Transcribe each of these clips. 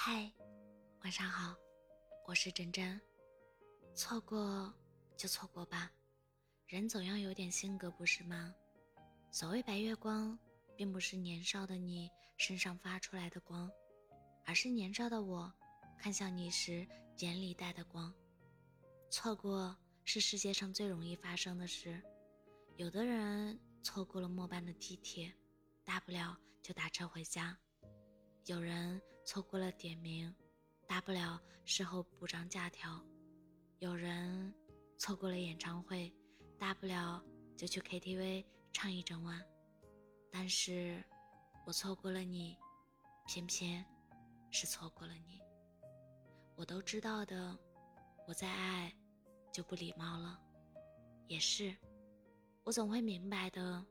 嗨，晚上好，我是真真。错过就错过吧，人总要有点性格，不是吗？所谓白月光，并不是年少的你身上发出来的光，而是年少的我看向你时眼里带的光。错过是世界上最容易发生的事，有的人错过了末班的地铁，大不了就打车回家。有人错过了点名，大不了事后补张假条；有人错过了演唱会，大不了就去 KTV 唱一整晚。但是，我错过了你，偏偏是错过了你。我都知道的，我再爱就不礼貌了。也是，我总会明白的，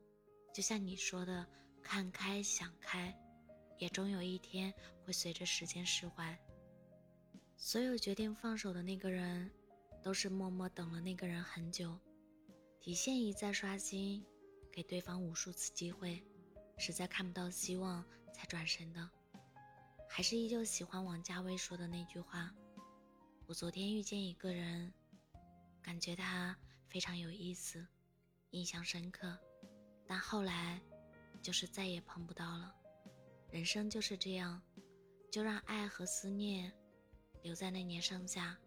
就像你说的，看开想开。也终有一天会随着时间释怀。所有决定放手的那个人，都是默默等了那个人很久，底线一再刷新，给对方无数次机会，实在看不到希望才转身的。还是依旧喜欢王家卫说的那句话：“我昨天遇见一个人，感觉他非常有意思，印象深刻，但后来，就是再也碰不到了。”人生就是这样，就让爱和思念留在那年盛夏，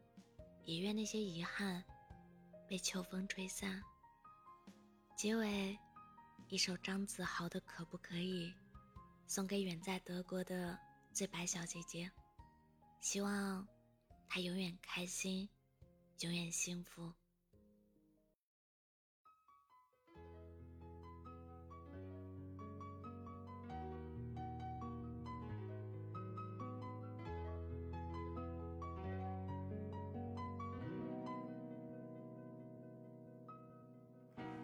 也愿那些遗憾被秋风吹散。结尾，一首张子豪的《可不可以》，送给远在德国的最白小姐姐，希望她永远开心，永远幸福。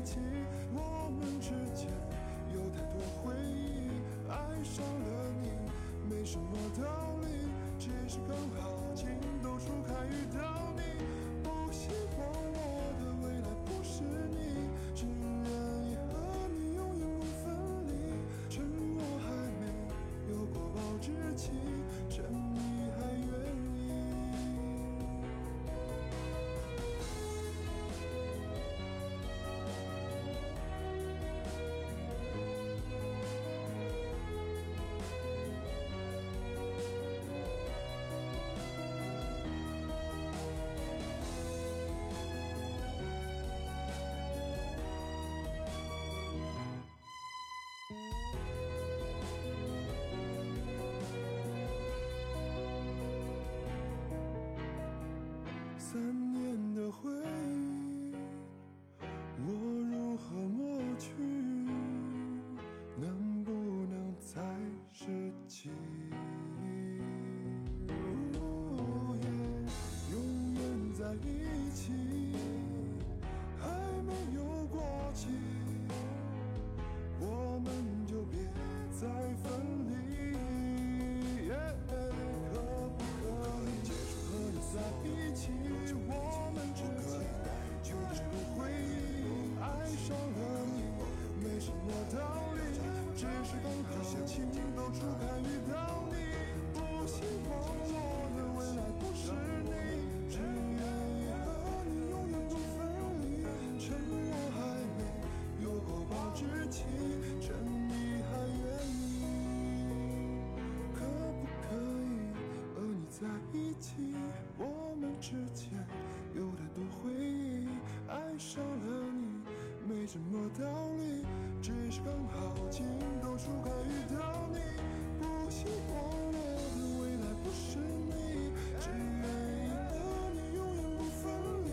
和你在一起，回道理只是刚好情窦初开遇到你不希望我的未来不是你只愿意和你永远不分离趁我还没有过保质期趁你还愿意可不可以和你在一起我们之间有太多回忆爱上了你没什么道理。只是刚好情窦初开遇到你。不希望我的未来不是你，只愿意和你永远不分离。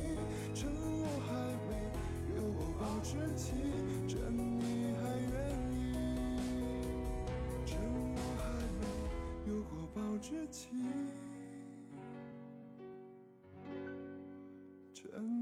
趁我还没有怀抱之期，趁你还愿意，趁我还没有过保质期，趁。